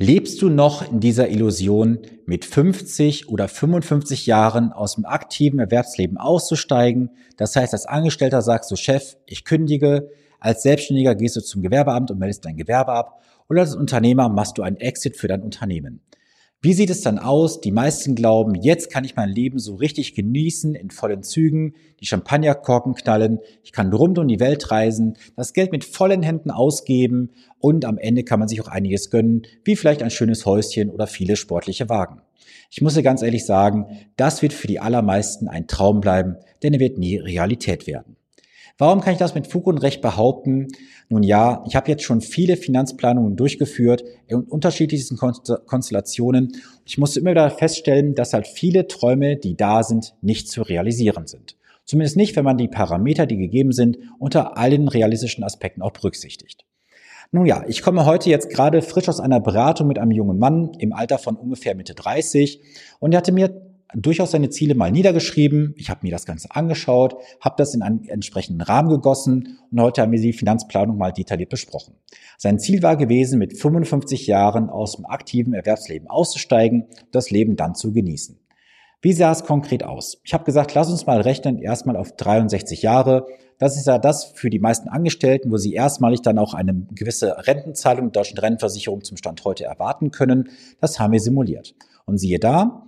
Lebst du noch in dieser Illusion, mit 50 oder 55 Jahren aus dem aktiven Erwerbsleben auszusteigen? Das heißt, als Angestellter sagst du, Chef, ich kündige. Als Selbstständiger gehst du zum Gewerbeamt und meldest dein Gewerbe ab. Oder als Unternehmer machst du einen Exit für dein Unternehmen. Wie sieht es dann aus? Die meisten glauben, jetzt kann ich mein Leben so richtig genießen, in vollen Zügen, die Champagnerkorken knallen, ich kann rund um die Welt reisen, das Geld mit vollen Händen ausgeben und am Ende kann man sich auch einiges gönnen, wie vielleicht ein schönes Häuschen oder viele sportliche Wagen. Ich muss dir ganz ehrlich sagen, das wird für die allermeisten ein Traum bleiben, denn er wird nie Realität werden. Warum kann ich das mit Fug und Recht behaupten? Nun ja, ich habe jetzt schon viele Finanzplanungen durchgeführt in unterschiedlichsten Konstellationen. Ich musste immer wieder feststellen, dass halt viele Träume, die da sind, nicht zu realisieren sind. Zumindest nicht, wenn man die Parameter, die gegeben sind, unter allen realistischen Aspekten auch berücksichtigt. Nun ja, ich komme heute jetzt gerade frisch aus einer Beratung mit einem jungen Mann im Alter von ungefähr Mitte 30 und er hatte mir durchaus seine Ziele mal niedergeschrieben. Ich habe mir das Ganze angeschaut, habe das in einen entsprechenden Rahmen gegossen und heute haben wir die Finanzplanung mal detailliert besprochen. Sein Ziel war gewesen, mit 55 Jahren aus dem aktiven Erwerbsleben auszusteigen, das Leben dann zu genießen. Wie sah es konkret aus? Ich habe gesagt, lass uns mal rechnen, erstmal auf 63 Jahre. Das ist ja das für die meisten Angestellten, wo sie erstmalig dann auch eine gewisse Rentenzahlung der deutschen Rentenversicherung zum Stand heute erwarten können. Das haben wir simuliert. Und siehe da,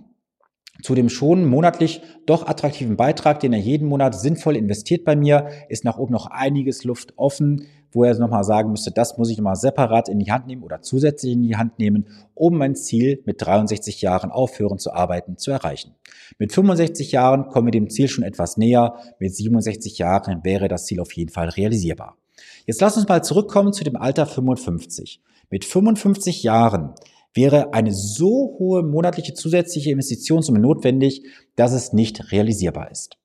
zu dem schon monatlich doch attraktiven Beitrag, den er jeden Monat sinnvoll investiert bei mir, ist nach oben noch einiges Luft offen, wo er nochmal sagen müsste, das muss ich nochmal separat in die Hand nehmen oder zusätzlich in die Hand nehmen, um mein Ziel mit 63 Jahren aufhören zu arbeiten zu erreichen. Mit 65 Jahren kommen wir dem Ziel schon etwas näher, mit 67 Jahren wäre das Ziel auf jeden Fall realisierbar. Jetzt lass uns mal zurückkommen zu dem Alter 55. Mit 55 Jahren wäre eine so hohe monatliche zusätzliche Investitionssumme notwendig, dass es nicht realisierbar ist.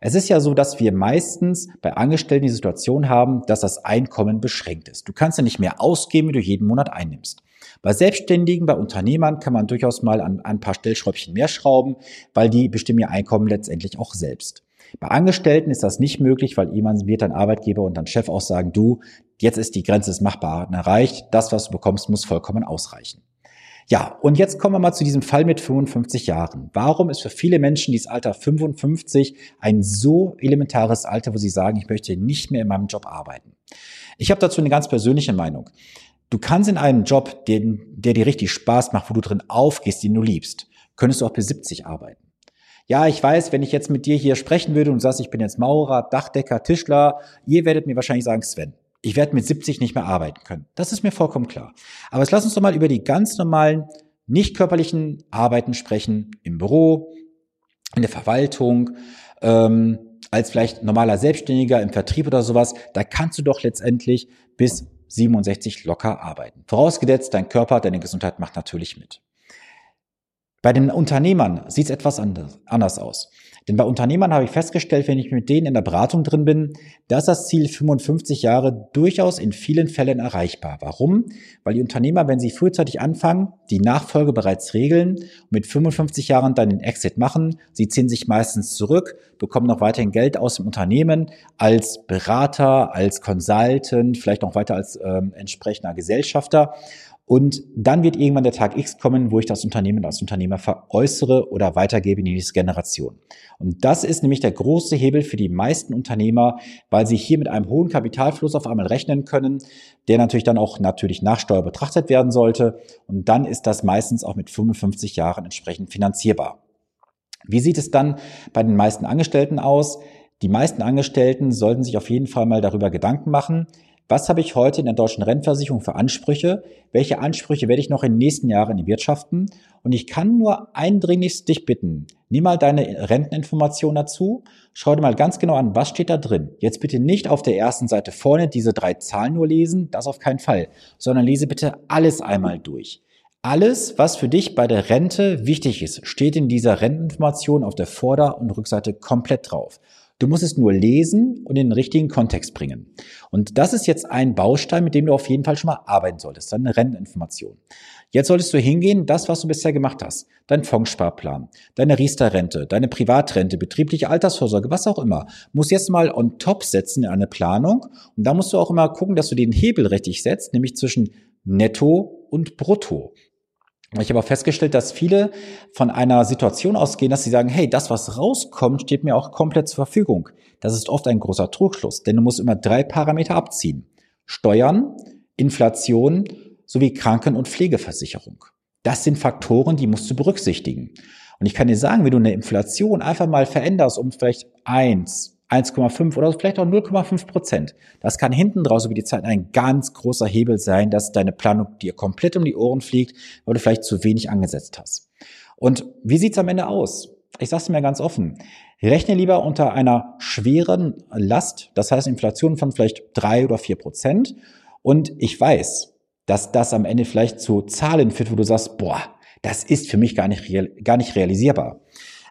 Es ist ja so, dass wir meistens bei Angestellten die Situation haben, dass das Einkommen beschränkt ist. Du kannst ja nicht mehr ausgeben, wie du jeden Monat einnimmst. Bei Selbstständigen, bei Unternehmern kann man durchaus mal an, ein paar Stellschräubchen mehr schrauben, weil die bestimmen ihr Einkommen letztendlich auch selbst. Bei Angestellten ist das nicht möglich, weil jemand wird dann Arbeitgeber und dann Chef auch sagen, du, jetzt ist die Grenze des Machbaren erreicht, das, was du bekommst, muss vollkommen ausreichen. Ja, und jetzt kommen wir mal zu diesem Fall mit 55 Jahren. Warum ist für viele Menschen dieses Alter 55 ein so elementares Alter, wo sie sagen, ich möchte nicht mehr in meinem Job arbeiten? Ich habe dazu eine ganz persönliche Meinung. Du kannst in einem Job, den, der dir richtig Spaß macht, wo du drin aufgehst, den du liebst, könntest du auch bis 70 arbeiten. Ja, ich weiß, wenn ich jetzt mit dir hier sprechen würde und sagst, ich bin jetzt Maurer, Dachdecker, Tischler, ihr werdet mir wahrscheinlich sagen, Sven, ich werde mit 70 nicht mehr arbeiten können. Das ist mir vollkommen klar. Aber jetzt lass uns doch mal über die ganz normalen, nicht körperlichen Arbeiten sprechen, im Büro, in der Verwaltung, ähm, als vielleicht normaler Selbstständiger im Vertrieb oder sowas. Da kannst du doch letztendlich bis 67 locker arbeiten. Vorausgesetzt, dein Körper, deine Gesundheit macht natürlich mit. Bei den Unternehmern sieht es etwas anders, anders aus. Denn bei Unternehmern habe ich festgestellt, wenn ich mit denen in der Beratung drin bin, dass das Ziel 55 Jahre durchaus in vielen Fällen erreichbar. Warum? Weil die Unternehmer, wenn sie frühzeitig anfangen, die Nachfolge bereits regeln und mit 55 Jahren dann den Exit machen. Sie ziehen sich meistens zurück, bekommen noch weiterhin Geld aus dem Unternehmen als Berater, als Consultant, vielleicht noch weiter als ähm, entsprechender Gesellschafter und dann wird irgendwann der Tag X kommen, wo ich das Unternehmen als Unternehmer veräußere oder weitergebe in die nächste Generation. Und das ist nämlich der große Hebel für die meisten Unternehmer, weil sie hier mit einem hohen Kapitalfluss auf einmal rechnen können, der natürlich dann auch natürlich nach Steuer betrachtet werden sollte. Und dann ist das meistens auch mit 55 Jahren entsprechend finanzierbar. Wie sieht es dann bei den meisten Angestellten aus? Die meisten Angestellten sollten sich auf jeden Fall mal darüber Gedanken machen, was habe ich heute in der deutschen Rentenversicherung für Ansprüche? Welche Ansprüche werde ich noch in den nächsten Jahren erwirtschaften? Und ich kann nur eindringlichst dich bitten, nimm mal deine Renteninformation dazu, schau dir mal ganz genau an, was steht da drin. Jetzt bitte nicht auf der ersten Seite vorne diese drei Zahlen nur lesen, das auf keinen Fall, sondern lese bitte alles einmal durch. Alles, was für dich bei der Rente wichtig ist, steht in dieser Renteninformation auf der Vorder- und Rückseite komplett drauf. Du musst es nur lesen und in den richtigen Kontext bringen. Und das ist jetzt ein Baustein, mit dem du auf jeden Fall schon mal arbeiten solltest, deine Renteninformation. Jetzt solltest du hingehen, das, was du bisher gemacht hast, dein Fondssparplan, deine Riester-Rente, deine Privatrente, betriebliche Altersvorsorge, was auch immer, muss jetzt mal on top setzen in eine Planung. Und da musst du auch immer gucken, dass du den Hebel richtig setzt, nämlich zwischen Netto und Brutto. Ich habe auch festgestellt, dass viele von einer Situation ausgehen, dass sie sagen, hey, das, was rauskommt, steht mir auch komplett zur Verfügung. Das ist oft ein großer Trugschluss, denn du musst immer drei Parameter abziehen. Steuern, Inflation sowie Kranken- und Pflegeversicherung. Das sind Faktoren, die musst du berücksichtigen. Und ich kann dir sagen, wenn du eine Inflation einfach mal veränderst um vielleicht eins, 1,5 oder vielleicht auch 0,5 Prozent. Das kann hinten draus über die Zeit ein ganz großer Hebel sein, dass deine Planung dir komplett um die Ohren fliegt, weil du vielleicht zu wenig angesetzt hast. Und wie sieht's am Ende aus? Ich sage es mir ganz offen. Rechne lieber unter einer schweren Last, das heißt Inflation von vielleicht drei oder vier Prozent. Und ich weiß, dass das am Ende vielleicht zu Zahlen führt, wo du sagst, boah, das ist für mich gar nicht, gar nicht realisierbar.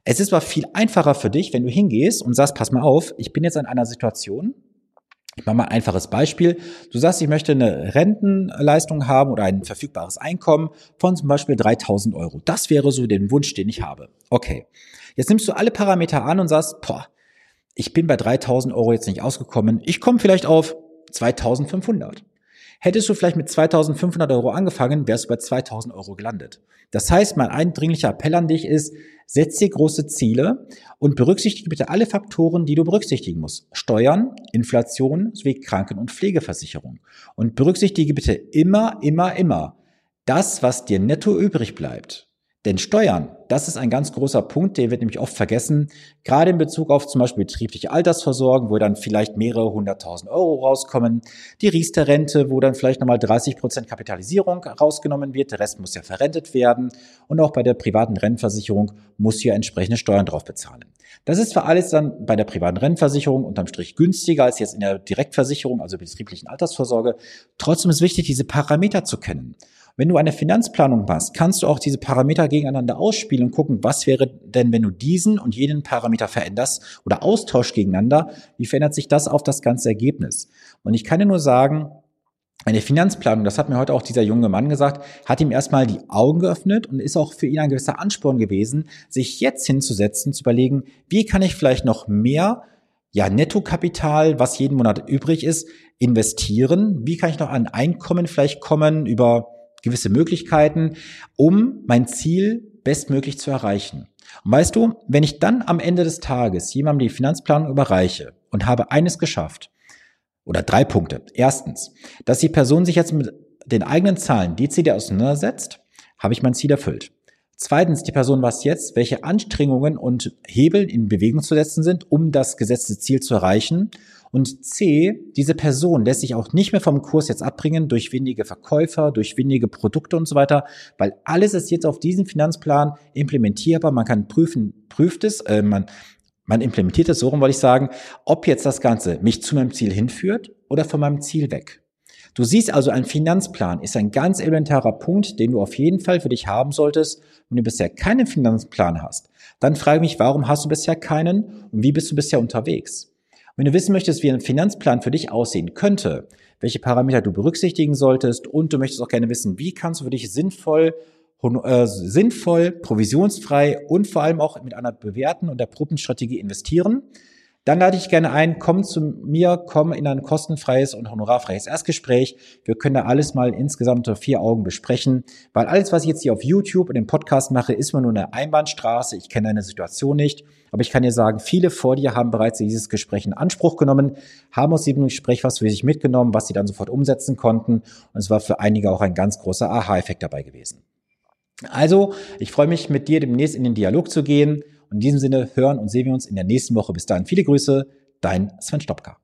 Es ist aber viel einfacher für dich, wenn du hingehst und sagst, pass mal auf, ich bin jetzt in einer Situation, ich mache mal ein einfaches Beispiel. Du sagst, ich möchte eine Rentenleistung haben oder ein verfügbares Einkommen von zum Beispiel 3000 Euro. Das wäre so den Wunsch, den ich habe. Okay. Jetzt nimmst du alle Parameter an und sagst, boah, ich bin bei 3000 Euro jetzt nicht ausgekommen. Ich komme vielleicht auf 2500. Hättest du vielleicht mit 2500 Euro angefangen, wärst du bei 2000 Euro gelandet. Das heißt, mein eindringlicher Appell an dich ist, setz dir große Ziele und berücksichtige bitte alle Faktoren, die du berücksichtigen musst. Steuern, Inflation sowie Kranken- und Pflegeversicherung. Und berücksichtige bitte immer, immer, immer das, was dir netto übrig bleibt. Denn Steuern, das ist ein ganz großer Punkt, der wird nämlich oft vergessen, gerade in Bezug auf zum Beispiel betriebliche Altersversorgung, wo dann vielleicht mehrere hunderttausend Euro rauskommen, die Riester-Rente, wo dann vielleicht nochmal 30 Prozent Kapitalisierung rausgenommen wird, der Rest muss ja verrentet werden und auch bei der privaten Rentenversicherung muss ja entsprechende Steuern drauf bezahlen. Das ist für alles dann bei der privaten Rentenversicherung unterm Strich günstiger als jetzt in der Direktversicherung, also betrieblichen Altersvorsorge. Trotzdem ist wichtig, diese Parameter zu kennen. Wenn du eine Finanzplanung machst, kannst du auch diese Parameter gegeneinander ausspielen und gucken, was wäre denn, wenn du diesen und jeden Parameter veränderst oder austauschst gegeneinander, wie verändert sich das auf das ganze Ergebnis? Und ich kann dir nur sagen, eine Finanzplanung, das hat mir heute auch dieser junge Mann gesagt, hat ihm erstmal die Augen geöffnet und ist auch für ihn ein gewisser Ansporn gewesen, sich jetzt hinzusetzen, zu überlegen, wie kann ich vielleicht noch mehr ja, Nettokapital, was jeden Monat übrig ist, investieren? Wie kann ich noch an Einkommen vielleicht kommen über gewisse Möglichkeiten, um mein Ziel bestmöglich zu erreichen. Und weißt du, wenn ich dann am Ende des Tages jemandem die Finanzplanung überreiche und habe eines geschafft, oder drei Punkte. Erstens, dass die Person sich jetzt mit den eigenen Zahlen dezidiert auseinandersetzt, habe ich mein Ziel erfüllt. Zweitens, die Person weiß jetzt, welche Anstrengungen und Hebel in Bewegung zu setzen sind, um das gesetzte Ziel zu erreichen. Und C, diese Person lässt sich auch nicht mehr vom Kurs jetzt abbringen durch wenige Verkäufer, durch wenige Produkte und so weiter, weil alles ist jetzt auf diesen Finanzplan implementierbar. Man kann prüfen, prüft es, äh, man, man implementiert es so rum, wollte ich sagen, ob jetzt das Ganze mich zu meinem Ziel hinführt oder von meinem Ziel weg. Du siehst also, ein Finanzplan ist ein ganz elementarer Punkt, den du auf jeden Fall für dich haben solltest. Wenn du bisher keinen Finanzplan hast, dann frage mich, warum hast du bisher keinen und wie bist du bisher unterwegs? Wenn du wissen möchtest, wie ein Finanzplan für dich aussehen könnte, welche Parameter du berücksichtigen solltest und du möchtest auch gerne wissen, wie kannst du für dich sinnvoll, äh, sinnvoll, provisionsfrei und vor allem auch mit einer bewährten und erprobten Strategie investieren, dann lade ich gerne ein, komm zu mir, komm in ein kostenfreies und honorarfreies Erstgespräch. Wir können da alles mal insgesamt unter vier Augen besprechen, weil alles, was ich jetzt hier auf YouTube und im Podcast mache, ist immer nur eine Einbahnstraße. Ich kenne deine Situation nicht, aber ich kann dir sagen, viele vor dir haben bereits dieses Gespräch in Anspruch genommen, haben aus diesem Gespräch was für sich mitgenommen, was sie dann sofort umsetzen konnten. Und es war für einige auch ein ganz großer Aha-Effekt dabei gewesen. Also, ich freue mich, mit dir demnächst in den Dialog zu gehen. Und in diesem Sinne hören und sehen wir uns in der nächsten Woche. Bis dahin viele Grüße, dein Sven Stopka.